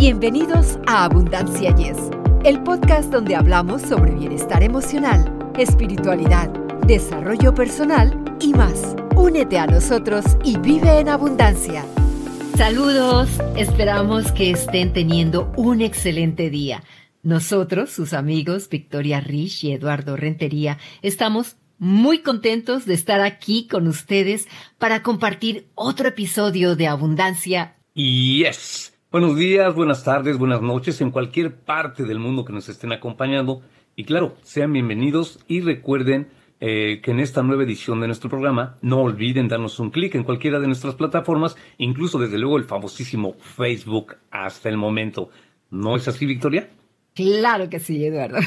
Bienvenidos a Abundancia Yes, el podcast donde hablamos sobre bienestar emocional, espiritualidad, desarrollo personal y más. Únete a nosotros y vive en abundancia. Saludos, esperamos que estén teniendo un excelente día. Nosotros, sus amigos Victoria Rich y Eduardo Rentería, estamos muy contentos de estar aquí con ustedes para compartir otro episodio de Abundancia. Yes. Buenos días, buenas tardes, buenas noches en cualquier parte del mundo que nos estén acompañando. Y claro, sean bienvenidos y recuerden eh, que en esta nueva edición de nuestro programa no olviden darnos un clic en cualquiera de nuestras plataformas, incluso desde luego el famosísimo Facebook hasta el momento. ¿No es así, Victoria? Claro que sí, Eduardo.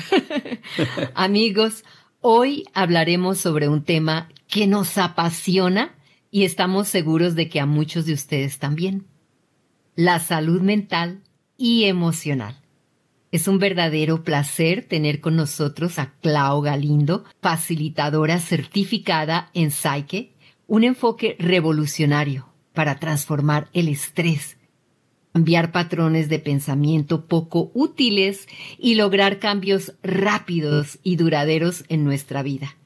Amigos, hoy hablaremos sobre un tema que nos apasiona y estamos seguros de que a muchos de ustedes también la salud mental y emocional. Es un verdadero placer tener con nosotros a Clau Galindo, facilitadora certificada en Psyche, un enfoque revolucionario para transformar el estrés, cambiar patrones de pensamiento poco útiles y lograr cambios rápidos y duraderos en nuestra vida.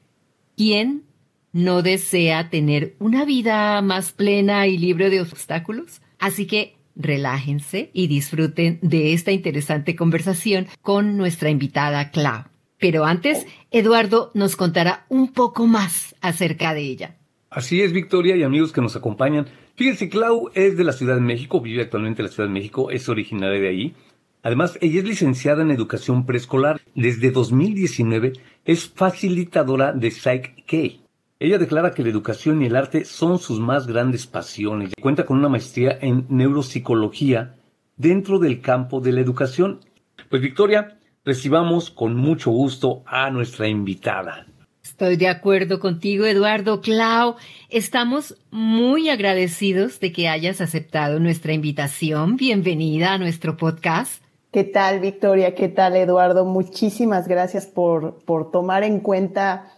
¿Quién no desea tener una vida más plena y libre de obstáculos? Así que relájense y disfruten de esta interesante conversación con nuestra invitada Clau. Pero antes, Eduardo nos contará un poco más acerca de ella. Así es, Victoria y amigos que nos acompañan. Fíjense, Clau es de la Ciudad de México, vive actualmente en la Ciudad de México, es originaria de ahí. Además, ella es licenciada en educación preescolar. Desde 2019 es facilitadora de Psych K, ella declara que la educación y el arte son sus más grandes pasiones. Cuenta con una maestría en neuropsicología dentro del campo de la educación. Pues Victoria, recibamos con mucho gusto a nuestra invitada. Estoy de acuerdo contigo, Eduardo. Clau, estamos muy agradecidos de que hayas aceptado nuestra invitación. Bienvenida a nuestro podcast. ¿Qué tal, Victoria? ¿Qué tal, Eduardo? Muchísimas gracias por, por tomar en cuenta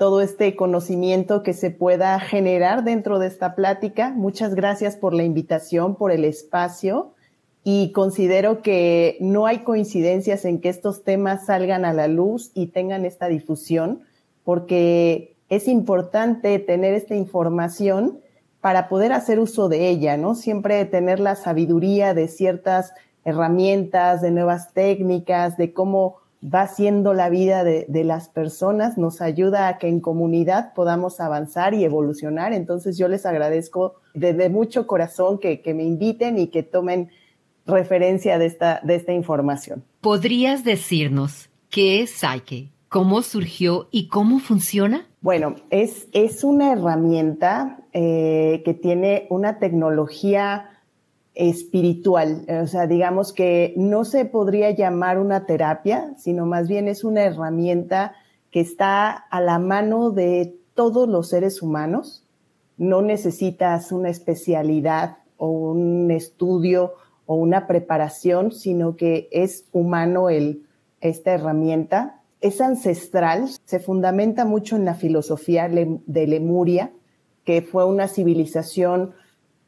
todo este conocimiento que se pueda generar dentro de esta plática. Muchas gracias por la invitación, por el espacio y considero que no hay coincidencias en que estos temas salgan a la luz y tengan esta difusión, porque es importante tener esta información para poder hacer uso de ella, ¿no? Siempre tener la sabiduría de ciertas herramientas, de nuevas técnicas, de cómo va haciendo la vida de, las personas, nos ayuda a que en comunidad podamos avanzar y evolucionar. Entonces yo les agradezco de, mucho corazón que, me inviten y que tomen referencia de esta, de esta información. ¿Podrías decirnos qué es Psyche? ¿Cómo surgió y cómo funciona? Bueno, es, es una herramienta eh, que tiene una tecnología espiritual. O sea, digamos que no se podría llamar una terapia, sino más bien es una herramienta que está a la mano de todos los seres humanos. No necesitas una especialidad o un estudio o una preparación, sino que es humano esta herramienta. Es ancestral, se fundamenta mucho en la filosofía de Lemuria, que fue una civilización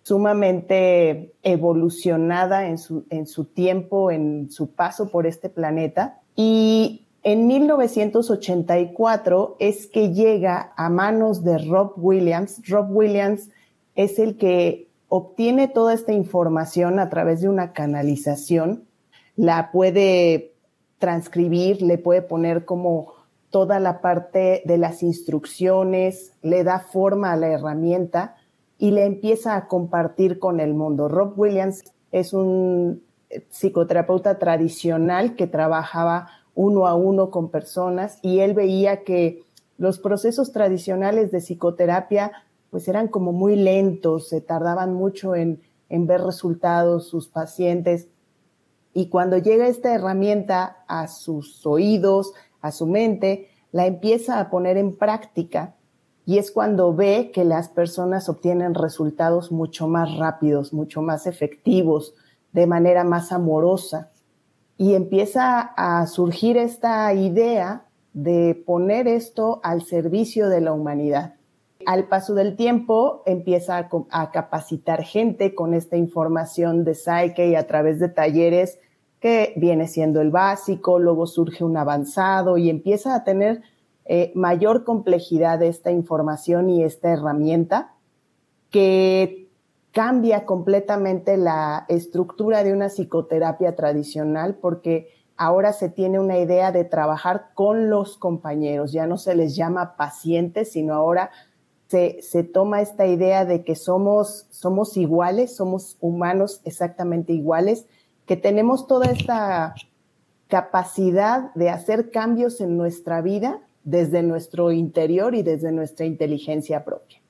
sumamente evolucionada en su, en su tiempo, en su paso por este planeta. Y en 1984 es que llega a manos de Rob Williams. Rob Williams es el que obtiene toda esta información a través de una canalización, la puede transcribir, le puede poner como toda la parte de las instrucciones, le da forma a la herramienta y le empieza a compartir con el mundo. Rob Williams es un psicoterapeuta tradicional que trabajaba uno a uno con personas y él veía que los procesos tradicionales de psicoterapia pues eran como muy lentos, se tardaban mucho en, en ver resultados sus pacientes. Y cuando llega esta herramienta a sus oídos, a su mente, la empieza a poner en práctica y es cuando ve que las personas obtienen resultados mucho más rápidos, mucho más efectivos, de manera más amorosa. Y empieza a surgir esta idea de poner esto al servicio de la humanidad. Al paso del tiempo empieza a, capacitar gente con esta información de Psyche a través de talleres que viene siendo el básico, luego surge un avanzado y empieza a tener eh, mayor complejidad de esta información y esta herramienta que cambia completamente la estructura de una psicoterapia tradicional porque ahora se tiene una idea de trabajar con los compañeros, ya no se les llama pacientes, sino ahora se, se, toma esta idea de que somos, somos iguales, somos humanos exactamente iguales, que tenemos toda esta capacidad de hacer cambios en nuestra vida desde nuestro interior y desde nuestra inteligencia propia.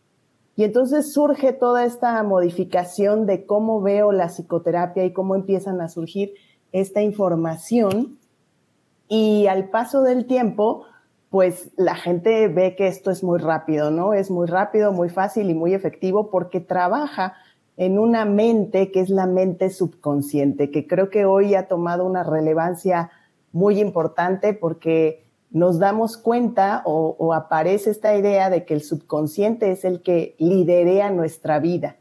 Y entonces surge toda esta modificación de cómo veo la psicoterapia y cómo empiezan a surgir esta información. Y al paso del tiempo, pues la gente ve que esto es muy rápido, ¿no? Es muy rápido, muy fácil y muy efectivo porque trabaja en una mente que es la mente subconsciente, que creo que hoy ha tomado una relevancia muy importante porque nos damos cuenta o, aparece esta idea de que el subconsciente es el que liderea nuestra vida.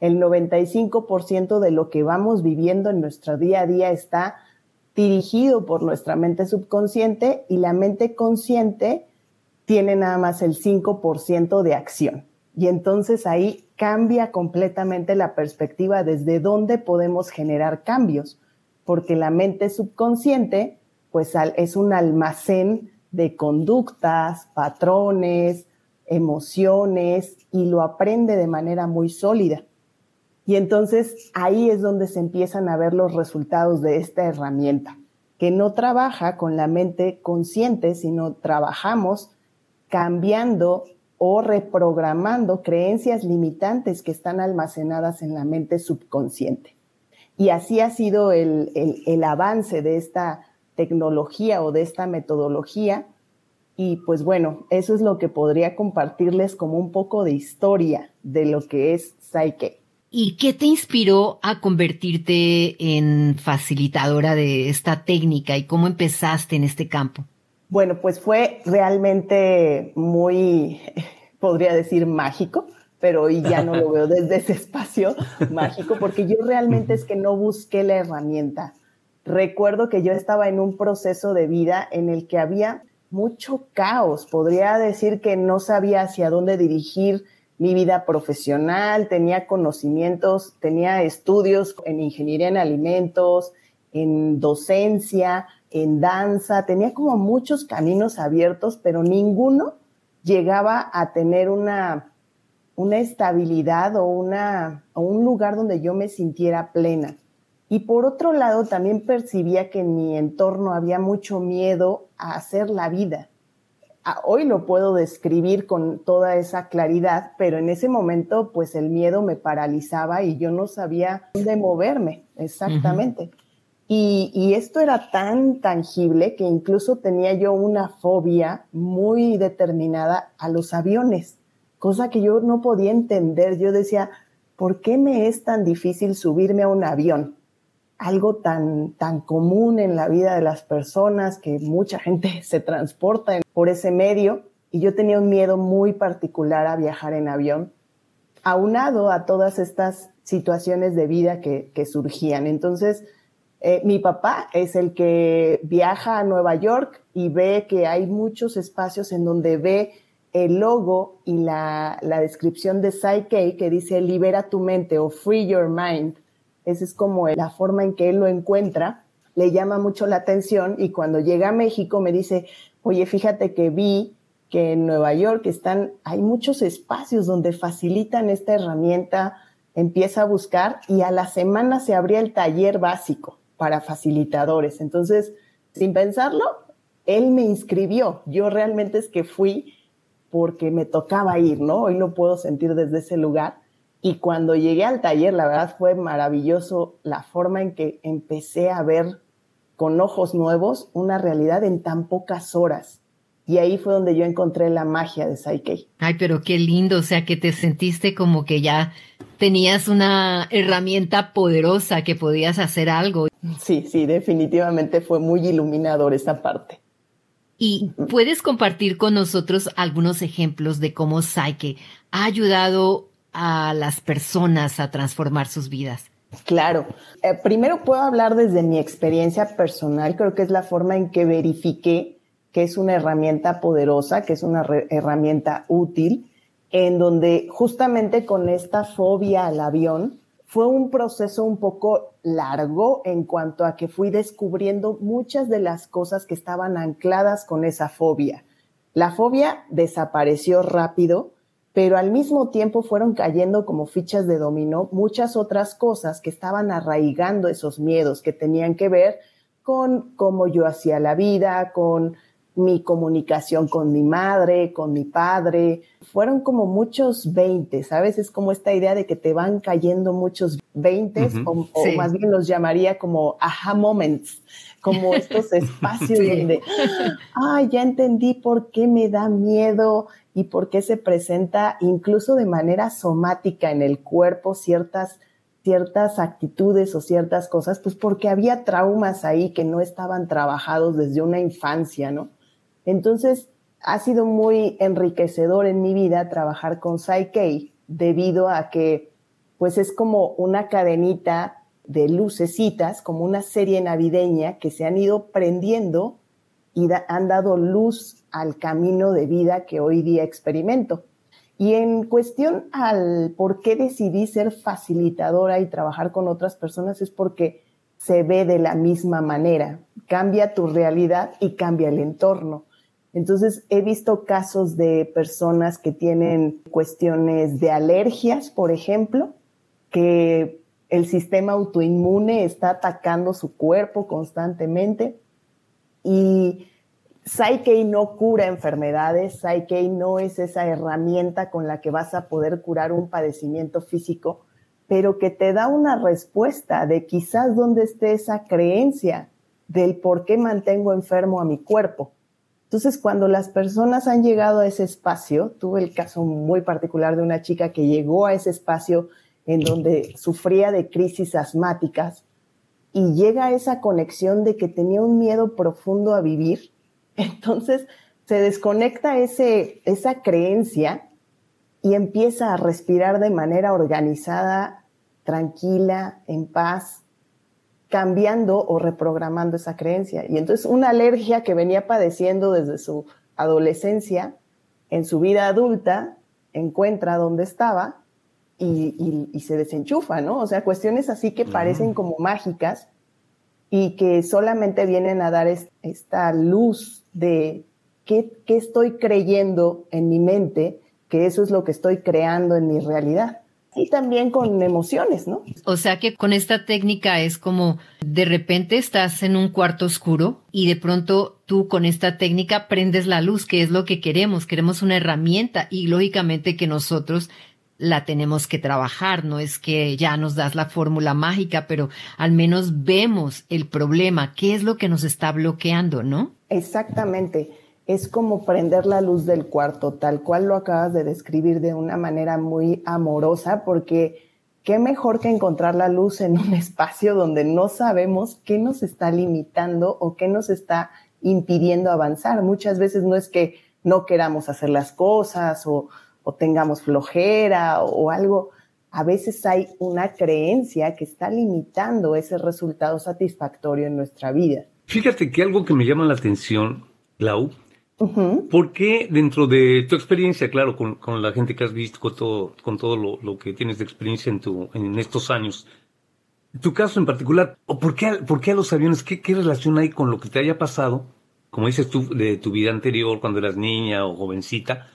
El 95% de lo que vamos viviendo en nuestro día a día está dirigido por nuestra mente subconsciente y la mente consciente tiene nada más el 5% de acción. Y entonces ahí cambia completamente la perspectiva desde dónde podemos generar cambios, porque la mente subconsciente pues es un almacén de conductas, patrones, emociones y lo aprende de manera muy sólida. Y entonces ahí es donde se empiezan a ver los resultados de esta herramienta, que no trabaja con la mente consciente, sino trabajamos cambiando o reprogramando creencias limitantes que están almacenadas en la mente subconsciente. Y así ha sido el, el avance de esta tecnología o de esta metodología. Y pues bueno, eso es lo que podría compartirles como un poco de historia de lo que es Psyche. ¿Y qué te inspiró a convertirte en facilitadora de esta técnica y cómo empezaste en este campo? Bueno, pues fue realmente muy, podría decir, mágico, pero hoy ya no lo veo desde ese espacio mágico, porque yo realmente es que no busqué la herramienta recuerdo que yo estaba en un proceso de vida en el que había mucho caos. Podría decir que no sabía hacia dónde dirigir mi vida profesional, tenía conocimientos, tenía estudios en ingeniería en alimentos, en docencia, en danza, tenía como muchos caminos abiertos, pero ninguno llegaba a tener una, una estabilidad o, una, o un lugar donde yo me sintiera plena. Y por otro lado, también percibía que en mi entorno había mucho miedo a hacer la vida. Hoy lo puedo describir con toda esa claridad, pero en ese momento, pues el miedo me paralizaba y yo no sabía dónde moverme exactamente. y, y esto era tan tangible que incluso tenía yo una fobia muy determinada a los aviones, cosa que yo no podía entender. Yo decía, ¿por qué me es tan difícil subirme a un avión? Algo tan, tan común en la vida de las personas que mucha gente se transporta por ese medio y yo tenía un miedo muy particular a viajar en avión, aunado a todas estas situaciones de vida que, surgían. Entonces, eh, mi papá es el que viaja a Nueva York y ve que hay muchos espacios en donde ve el logo y la, la descripción de Psyche que dice libera tu mente o free your mind. Esa es como la forma en que él lo encuentra. Le llama mucho la atención y cuando llega a México me dice, oye, fíjate que vi que en Nueva York están, hay muchos espacios donde facilitan esta herramienta, empieza a buscar y a la semana se abría el taller básico para facilitadores. Entonces, sin pensarlo, él me inscribió. Yo realmente es que fui porque me tocaba ir, ¿no? Hoy lo puedo sentir desde ese lugar. Y cuando llegué al taller, la verdad fue maravilloso la forma en que empecé a ver con ojos nuevos una realidad en tan pocas horas. Y ahí fue donde yo encontré la magia de Psyche. Ay, pero qué lindo, o sea, que te sentiste como que ya tenías una herramienta poderosa que podías hacer algo. Sí, sí, definitivamente fue muy iluminador esa parte. Y puedes compartir con nosotros algunos ejemplos de cómo Psyche ha ayudado a las personas a transformar sus vidas. Claro. Eh, primero puedo hablar desde mi experiencia personal. Creo que es la forma en que verifiqué que es una herramienta poderosa, que es una herramienta útil, en donde justamente con esta fobia al avión fue un proceso un poco largo en cuanto a que fui descubriendo muchas de las cosas que estaban ancladas con esa fobia. La fobia desapareció rápido, pero al mismo tiempo fueron cayendo como fichas de dominó muchas otras cosas que estaban arraigando esos miedos que tenían que ver con cómo yo hacía la vida, con mi comunicación con mi madre, con mi padre. Fueron como muchos veinte, ¿sabes? Es como esta idea de que te van cayendo muchos veintes, o, más bien los llamaría como aha moments, como estos espacios donde, ay, ya entendí por qué me da miedo y por qué se presenta incluso de manera somática en el cuerpo ciertas ciertas actitudes o ciertas cosas, pues porque había traumas ahí que no estaban trabajados desde una infancia, ¿no? Entonces, ha sido muy enriquecedor en mi vida trabajar con Psyche debido a que, pues es como una cadenita de lucecitas, como una serie navideña que se han ido prendiendo y han dado luz al camino de vida que hoy día experimento. Y en cuestión al por qué decidí ser facilitadora y trabajar con otras personas es porque se ve de la misma manera. Cambia tu realidad y cambia el entorno. Entonces, he visto casos de personas que tienen cuestiones de alergias, por ejemplo, que el sistema autoinmune está atacando su cuerpo constantemente y Psyche no cura enfermedades, Psyche no es esa herramienta con la que vas a poder curar un padecimiento físico, pero que te da una respuesta de quizás dónde esté esa creencia del por qué mantengo enfermo a mi cuerpo. Entonces, cuando las personas han llegado a ese espacio, tuve el caso muy particular de una chica que llegó a ese espacio en donde sufría de crisis asmáticas y llega esa conexión de que tenía un miedo profundo a vivir, entonces se desconecta ese, esa creencia y empieza a respirar de manera organizada, tranquila, en paz, cambiando o reprogramando esa creencia. Y entonces una alergia que venía padeciendo desde su adolescencia, en su vida adulta, encuentra dónde estaba y, se desenchufa, ¿no? O sea, cuestiones así que parecen como mágicas y que solamente vienen a dar esta luz de qué, qué estoy creyendo en mi mente, que eso es lo que estoy creando en mi realidad y también con emociones, ¿no? O sea que con esta técnica es como de repente estás en un cuarto oscuro y de pronto tú con esta técnica prendes la luz, que es lo que queremos, queremos una herramienta y lógicamente que nosotros la tenemos que trabajar, no es que ya nos das la fórmula mágica, pero al menos vemos el problema, qué es lo que nos está bloqueando, ¿no? Exactamente es como prender la luz del cuarto, tal cual lo acabas de describir de una manera muy amorosa, porque qué mejor que encontrar la luz en un espacio donde no sabemos qué nos está limitando o qué nos está impidiendo avanzar. Muchas veces no es que no queramos hacer las cosas o, tengamos flojera o, o algo. A veces hay una creencia que está limitando ese resultado satisfactorio en nuestra vida. Fíjate que algo que me llama la atención, Lau, ¿Por qué dentro de tu experiencia, claro, con, la gente que has visto, con todo, con todo lo, que tienes de experiencia en, tu, en estos años, tu caso en particular, ¿o por qué, por qué a los aviones? ¿Qué, ¿Qué relación hay con lo que te haya pasado, como dices tú, de tu vida anterior, cuando eras niña o jovencita?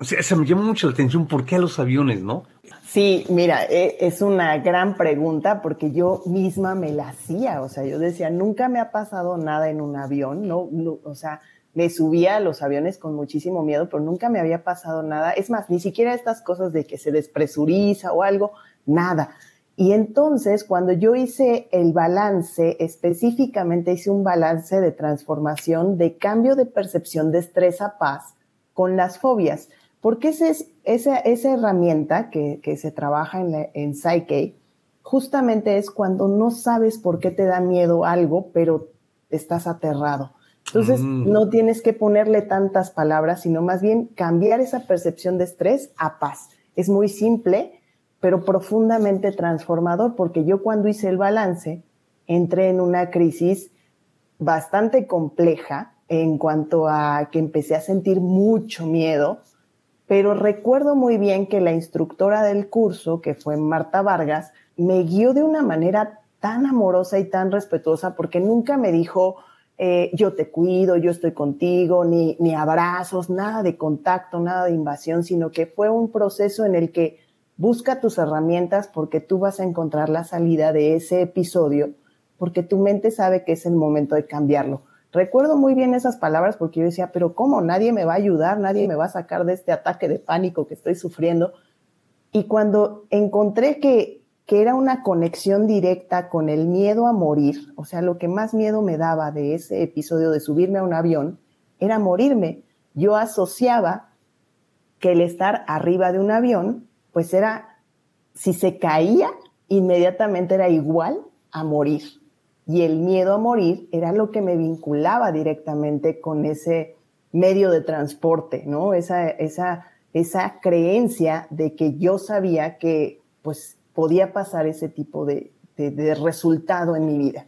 O sea, se me llama mucho la atención, ¿por qué a los aviones, no? Sí, mira, e, es una gran pregunta porque yo misma me la hacía, o sea, yo decía, nunca me ha pasado nada en un avión, no, no o sea, me subía a los aviones con muchísimo miedo, pero nunca me había pasado nada. Es más, ni siquiera estas cosas de que se despresuriza o algo, nada. Y entonces, cuando yo hice el balance, específicamente hice un balance de transformación, de cambio de percepción de estrés a paz con las fobias, porque esa, es, esa, esa herramienta que, que, se trabaja en, en Psyche, justamente es cuando no sabes por qué te da miedo algo, pero estás aterrado. Entonces, mm. no tienes que ponerle tantas palabras, sino más bien cambiar esa percepción de estrés a paz. Es muy simple, pero profundamente transformador, porque yo cuando hice el balance, entré en una crisis bastante compleja en cuanto a que empecé a sentir mucho miedo, pero recuerdo muy bien que la instructora del curso, que fue Marta Vargas, me guió de una manera tan amorosa y tan respetuosa, porque nunca me dijo, eh, yo te cuido, yo estoy contigo, ni, ni abrazos, nada de contacto, nada de invasión, sino que fue un proceso en el que busca tus herramientas porque tú vas a encontrar la salida de ese episodio, porque tu mente sabe que es el momento de cambiarlo. Recuerdo muy bien esas palabras porque yo decía, pero ¿cómo? Nadie me va a ayudar, nadie me va a sacar de este ataque de pánico que estoy sufriendo. Y cuando encontré que que era una conexión directa con el miedo a morir, o sea, lo que más miedo me daba de ese episodio de subirme a un avión era morirme. Yo asociaba que el estar arriba de un avión, pues era, si se caía, inmediatamente era igual a morir. Y el miedo a morir era lo que me vinculaba directamente con ese medio de transporte, ¿no? Esa, esa, esa creencia de que yo sabía que, pues, podía pasar ese tipo de, resultado en mi vida.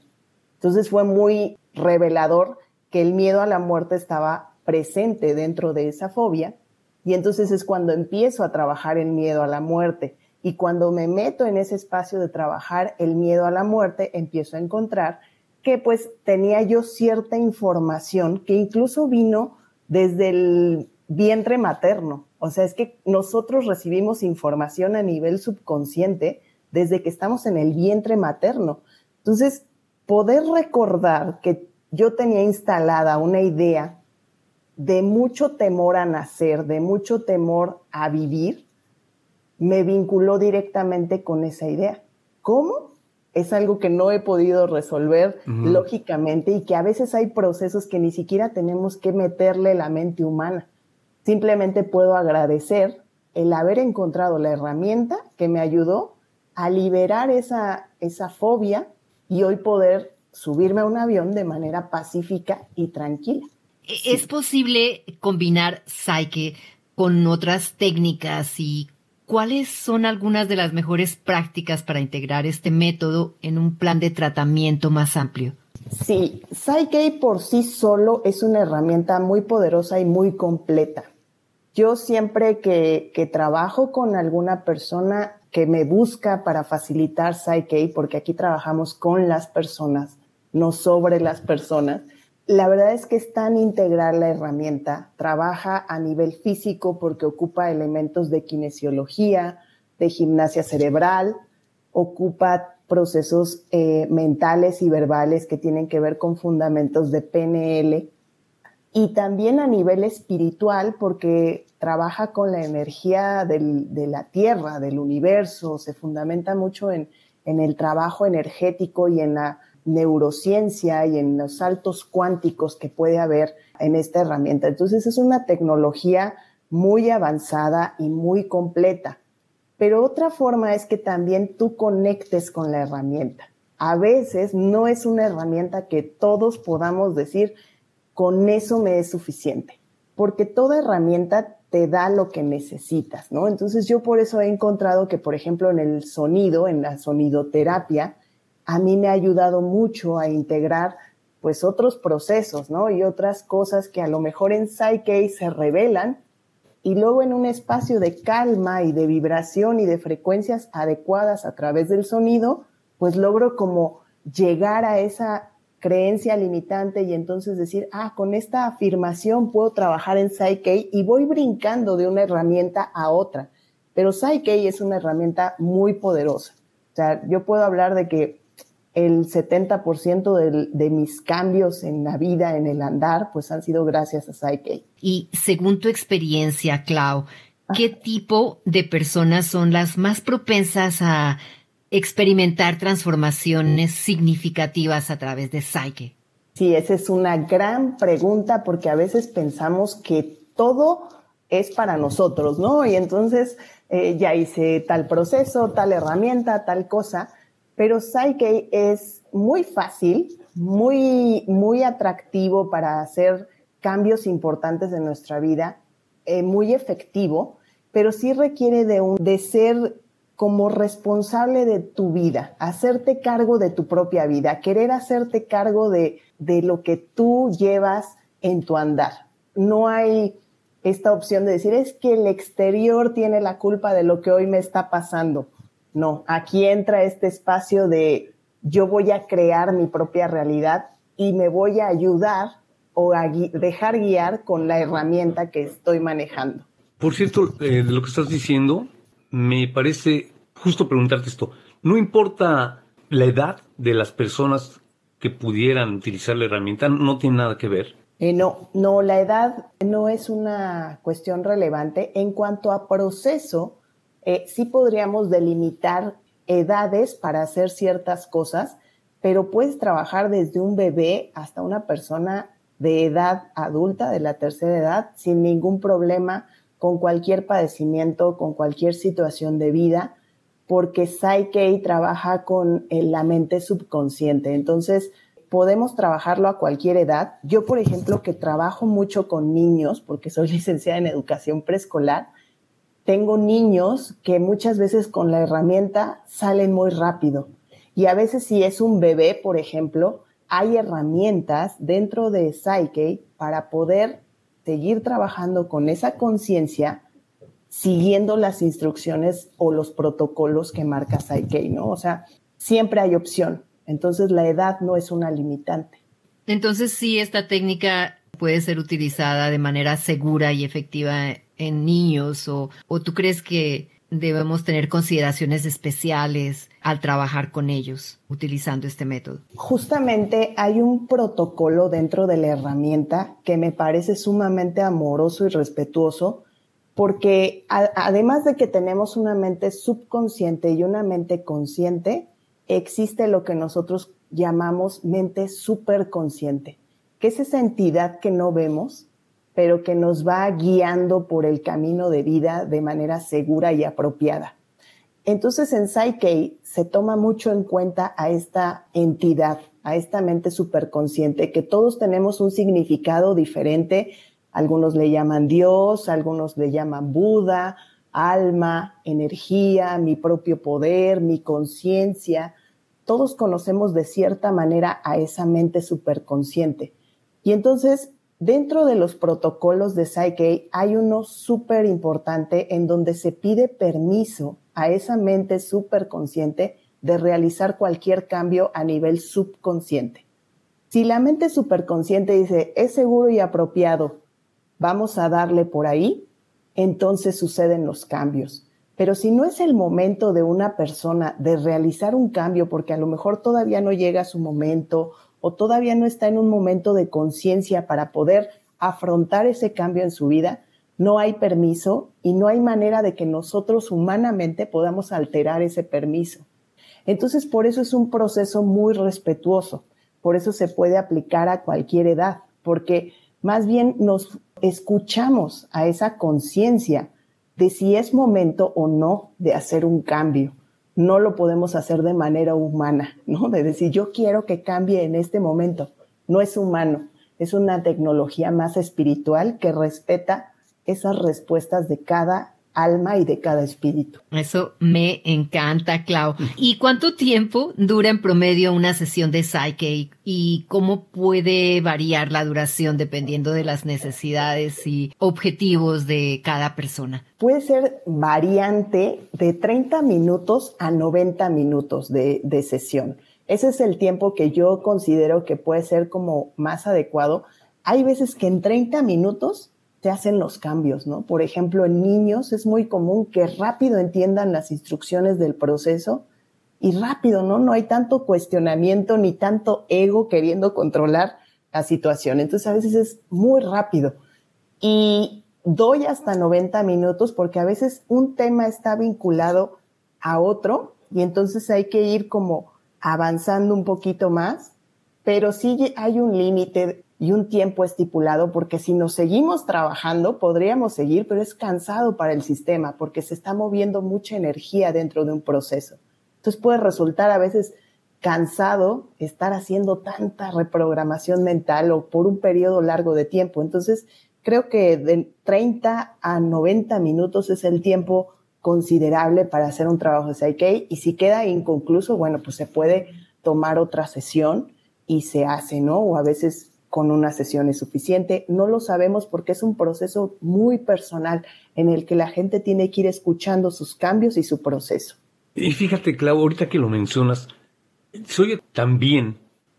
Entonces fue muy revelador que el miedo a la muerte estaba presente dentro de esa fobia y entonces es cuando empiezo a trabajar el miedo a la muerte y cuando me meto en ese espacio de trabajar el miedo a la muerte empiezo a encontrar que pues tenía yo cierta información que incluso vino desde el vientre materno. O sea, es que nosotros recibimos información a nivel subconsciente desde que estamos en el vientre materno. Entonces, poder recordar que yo tenía instalada una idea de mucho temor a nacer, de mucho temor a vivir, me vinculó directamente con esa idea. ¿Cómo? Es algo que no he podido resolver lógicamente y que a veces hay procesos que ni siquiera tenemos que meterle la mente humana. Simplemente puedo agradecer el haber encontrado la herramienta que me ayudó a liberar esa, esa fobia y hoy poder subirme a un avión de manera pacífica y tranquila. ¿E-, ¿Es posible combinar Psyche con otras técnicas y cuáles son algunas de las mejores prácticas para integrar este método en un plan de tratamiento más amplio? Sí, Psyche por sí solo es una herramienta muy poderosa y muy completa. Yo siempre que, trabajo con alguna persona que me busca para facilitar Psyche, porque aquí trabajamos con las personas, no sobre las personas, la verdad es que es tan integral la herramienta. Trabaja a nivel físico porque ocupa elementos de kinesiología, de gimnasia cerebral, ocupa procesos eh, mentales y verbales que tienen que ver con fundamentos de PNL y también a nivel espiritual porque trabaja con la energía de la Tierra, del universo, se fundamenta mucho en, en el trabajo energético y en la neurociencia y en los saltos cuánticos que puede haber en esta herramienta. Entonces es una tecnología muy avanzada y muy completa. Pero otra forma es que también tú conectes con la herramienta. A veces no es una herramienta que todos podamos decir, con eso me es suficiente, porque toda herramienta te da lo que necesitas, ¿no? Entonces yo por eso he encontrado que, por ejemplo, en el sonido, en la sonidoterapia, a mí me ha ayudado mucho a integrar pues otros procesos, ¿no? Y otras cosas que a lo mejor en Psyche se revelan y luego en un espacio de calma y de vibración y de frecuencias adecuadas a través del sonido, pues logro como llegar a esa creencia limitante y entonces decir, ah, con esta afirmación puedo trabajar en Psyche y voy brincando de una herramienta a otra. Pero Psyche es una herramienta muy poderosa. O sea, yo puedo hablar de que el 70% de, de, mis cambios en la vida, en el andar, pues han sido gracias a Psyche. Y según tu experiencia, Clau, ¿qué tipo de personas son las más propensas a experimentar transformaciones significativas a través de Psyche? Sí, esa es una gran pregunta porque a veces pensamos que todo es para nosotros, ¿no? Y entonces eh, ya hice tal proceso, tal herramienta, tal cosa, pero Psyche es muy fácil, muy, muy atractivo para hacer cambios importantes en nuestra vida, eh, muy efectivo, pero sí requiere de, un, de ser como responsable de tu vida, hacerte cargo de tu propia vida, querer hacerte cargo de, de lo que tú llevas en tu andar. No hay esta opción de decir, es que el exterior tiene la culpa de lo que hoy me está pasando. No, aquí entra este espacio de yo voy a crear mi propia realidad y me voy a ayudar o a dejar guiar con la herramienta que estoy manejando. Por cierto, eh, de lo que estás diciendo, me parece justo preguntarte esto. No importa la edad de las personas que pudieran utilizar la herramienta, no tiene nada que ver. Eh, no, no, la edad no es una cuestión relevante. En cuanto a proceso, eh, sí podríamos delimitar edades para hacer ciertas cosas, pero puedes trabajar desde un bebé hasta una persona de edad adulta, de la tercera edad, sin ningún problema, con cualquier padecimiento, con cualquier situación de vida, porque Psyche trabaja con la mente subconsciente. Entonces, podemos trabajarlo a cualquier edad. Yo, por ejemplo, que trabajo mucho con niños, porque soy licenciada en educación preescolar, tengo niños que muchas veces con la herramienta salen muy rápido. Y a veces si es un bebé, por ejemplo, hay herramientas dentro de Psyche para poder seguir trabajando con esa conciencia siguiendo las instrucciones o los protocolos que marca Psyche, ¿no? O sea, siempre hay opción. Entonces la edad no es una limitante. Entonces sí, esta técnica puede ser utilizada de manera segura y efectiva en niños o, o tú crees que debemos tener consideraciones especiales al trabajar con ellos utilizando este método? Justamente hay un protocolo dentro de la herramienta que me parece sumamente amoroso y respetuoso porque además de que tenemos una mente subconsciente y una mente consciente, existe lo que nosotros llamamos mente superconsciente, que es esa entidad que no vemos, pero que nos va guiando por el camino de vida de manera segura y apropiada. Entonces en Psyche se toma mucho en cuenta a esta entidad, a esta mente superconsciente, que todos tenemos un significado diferente. Algunos le llaman Dios, algunos le llaman Buda, alma, energía, mi propio poder, mi conciencia. Todos conocemos de cierta manera a esa mente superconsciente. Y entonces Dentro de los protocolos de Psyche hay uno súper importante en donde se pide permiso a esa mente superconsciente de realizar cualquier cambio a nivel subconsciente. Si la mente superconsciente dice es seguro y apropiado, vamos a darle por ahí, entonces suceden los cambios. Pero si no es el momento de una persona de realizar un cambio porque a lo mejor todavía no llega su momento o todavía no está en un momento de conciencia para poder afrontar ese cambio en su vida, no hay permiso y no hay manera de que nosotros humanamente podamos alterar ese permiso. Entonces, por eso es un proceso muy respetuoso, por eso se puede aplicar a cualquier edad, porque más bien nos escuchamos a esa conciencia de si es momento o no de hacer un cambio no lo podemos hacer de manera humana, ¿no? De decir, yo quiero que cambie en este momento. No es humano, es una tecnología más espiritual que respeta esas respuestas de cada alma y de cada espíritu. Eso me encanta, Clau. ¿Y cuánto tiempo dura en promedio una sesión de Psyche y cómo puede variar la duración dependiendo de las necesidades y objetivos de cada persona? Puede ser variante de 30 minutos a 90 minutos de, de sesión. Ese es el tiempo que yo considero que puede ser como más adecuado. Hay veces que en 30 minutos se hacen los cambios, ¿no? Por ejemplo, en niños es muy común que rápido entiendan las instrucciones del proceso y rápido, ¿no? No hay tanto cuestionamiento ni tanto ego queriendo controlar la situación. Entonces a veces es muy rápido. Y doy hasta 90 minutos porque a veces un tema está vinculado a otro y entonces hay que ir como avanzando un poquito más, pero sí hay un límite y un tiempo estipulado, porque si nos seguimos trabajando, podríamos seguir, pero es cansado para el sistema, porque se está moviendo mucha energía dentro de un proceso. Entonces puede resultar a veces cansado estar haciendo tanta reprogramación mental o por un periodo largo de tiempo. Entonces, creo que de 30 a 90 minutos es el tiempo considerable para hacer un trabajo de Psyche y si queda inconcluso, bueno, pues se puede tomar otra sesión y se hace, ¿no? O a veces con una sesión es suficiente. No lo sabemos porque es un proceso muy personal en el que la gente tiene que ir escuchando sus cambios y su proceso. Y fíjate, Clau, ahorita que lo mencionas, se oye tan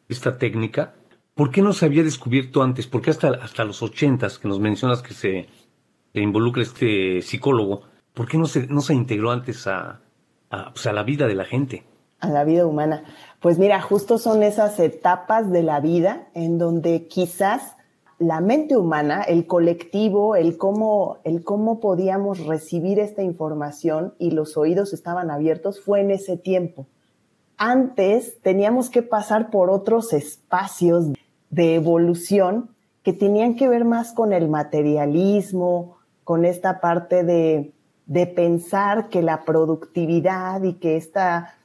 esta técnica, ¿por qué no se había descubierto antes? Porque hasta, hasta los ochentas que nos mencionas que se, involucra este psicólogo, ¿por qué no se, no se integró antes a, pues, a la vida de la gente? A la vida humana. Pues mira, justo son esas etapas de la vida en donde quizás la mente humana, el colectivo, el cómo, el cómo podíamos recibir esta información y los oídos estaban abiertos fue en ese tiempo. Antes teníamos que pasar por otros espacios de evolución que tenían que ver más con el materialismo, con esta parte de, de pensar que la productividad y que esta,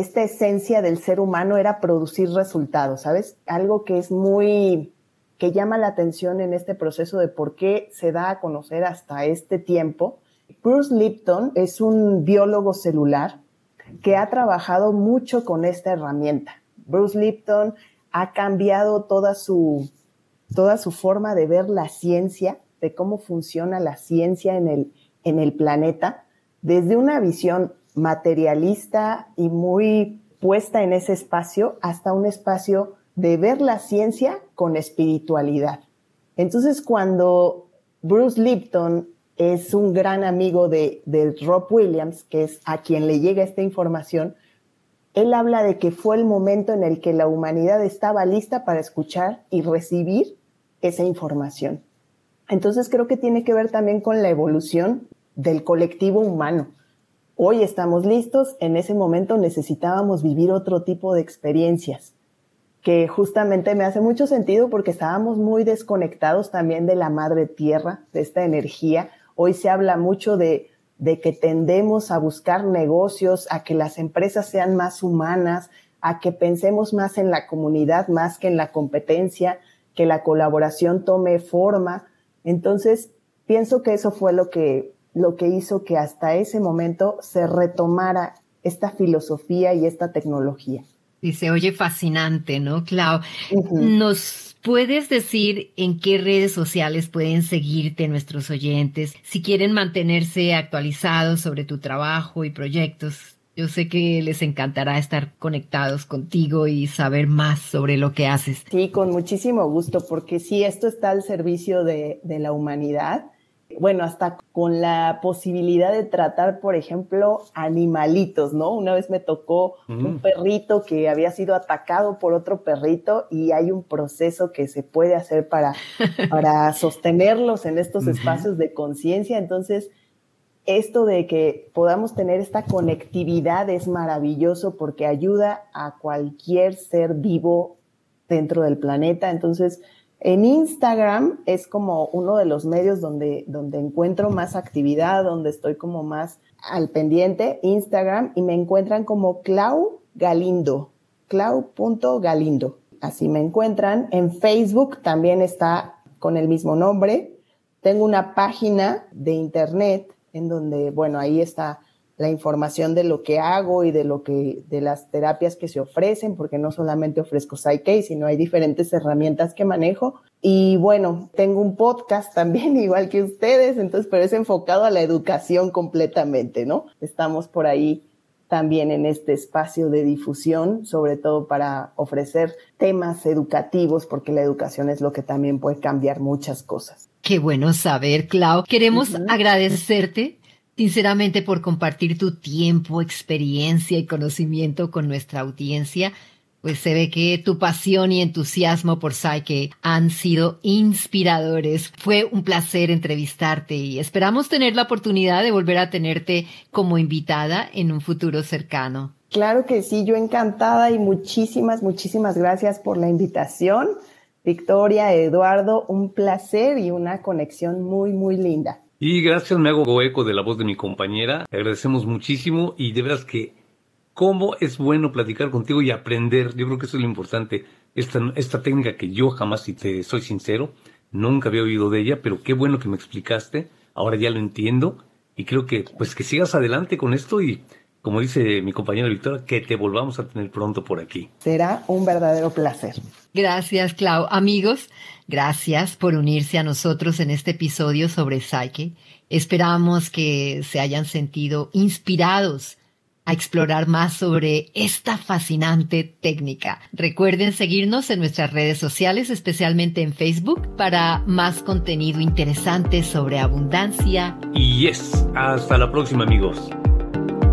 esta esencia del ser humano era producir resultados, ¿sabes? Algo que es muy que llama la atención en este proceso de por qué se da a conocer hasta este tiempo. Bruce Lipton es un biólogo celular que ha trabajado mucho con esta herramienta. Bruce Lipton ha cambiado toda su, toda su forma de ver la ciencia, de cómo funciona la ciencia en el, en el planeta, desde una visión materialista y muy puesta en ese espacio hasta un espacio de ver la ciencia con espiritualidad. Entonces, cuando Bruce Lipton es un gran amigo de, Rob Williams, que es a quien le llega esta información, él habla de que fue el momento en el que la humanidad estaba lista para escuchar y recibir esa información. Entonces creo que tiene que ver también con la evolución del colectivo humano. Hoy estamos listos, en ese momento necesitábamos vivir otro tipo de experiencias que justamente me hace mucho sentido porque estábamos muy desconectados también de la madre tierra, de esta energía. Hoy se habla mucho de, de que tendemos a buscar negocios, a que las empresas sean más humanas, a que pensemos más en la comunidad más que en la competencia, que la colaboración tome forma. Entonces, pienso que eso fue lo que, lo que hizo que hasta ese momento se retomara esta filosofía y esta tecnología. Y se oye fascinante, ¿no, Clau? ¿Nos puedes decir en qué redes sociales pueden seguirte nuestros oyentes si quieren mantenerse actualizados sobre tu trabajo y proyectos? Yo sé que les encantará estar conectados contigo y saber más sobre lo que haces. Sí, con muchísimo gusto, porque sí, esto está al servicio de, de la humanidad bueno, hasta con la posibilidad de tratar, por ejemplo, animalitos, ¿no? Una vez me tocó un perrito que había sido atacado por otro perrito y hay un proceso que se puede hacer para, para sostenerlos en estos espacios de conciencia. Entonces, esto de que podamos tener esta conectividad es maravilloso porque ayuda a cualquier ser vivo dentro del planeta. Entonces, en Instagram es como uno de los medios donde, donde encuentro más actividad, donde estoy como más al pendiente, Instagram, y me encuentran como Clau Galindo, clau.galindo. Así me encuentran. En Facebook también está con el mismo nombre. Tengo una página de internet en donde, bueno, ahí está la información de lo que hago y de lo que, de las terapias que se ofrecen, porque no solamente ofrezco Psyche, sino hay diferentes herramientas que manejo. Y bueno, tengo un podcast también, igual que ustedes, entonces, pero es enfocado a la educación completamente, ¿no? Estamos por ahí también en este espacio de difusión, sobre todo para ofrecer temas educativos, porque la educación es lo que también puede cambiar muchas cosas. Qué bueno saber, Clau. Queremos agradecerte sinceramente por compartir tu tiempo, experiencia y conocimiento con nuestra audiencia. Pues se ve que tu pasión y entusiasmo por Psyche han sido inspiradores. Fue un placer entrevistarte y esperamos tener la oportunidad de volver a tenerte como invitada en un futuro cercano. Claro que sí, yo encantada y muchísimas, muchísimas gracias por la invitación. Victoria, Eduardo, un placer y una conexión muy, muy linda. Y gracias, me hago eco de la voz de mi compañera. agradecemos muchísimo y de veras que cómo es bueno platicar contigo y aprender. Yo creo que eso es lo importante. Esta, esta técnica que yo jamás, si te soy sincero, nunca había oído de ella, pero qué bueno que me explicaste. Ahora ya lo entiendo y creo que pues que sigas adelante con esto y como dice mi compañera Victoria, que te volvamos a tener pronto por aquí. Será un verdadero placer. Gracias, Clau. Amigos, gracias por unirse a nosotros en este episodio sobre Psyche. Esperamos que se hayan sentido inspirados a explorar más sobre esta fascinante técnica. Recuerden seguirnos en nuestras redes sociales, especialmente en Facebook, para más contenido interesante sobre abundancia. Y yes, hasta la próxima amigos.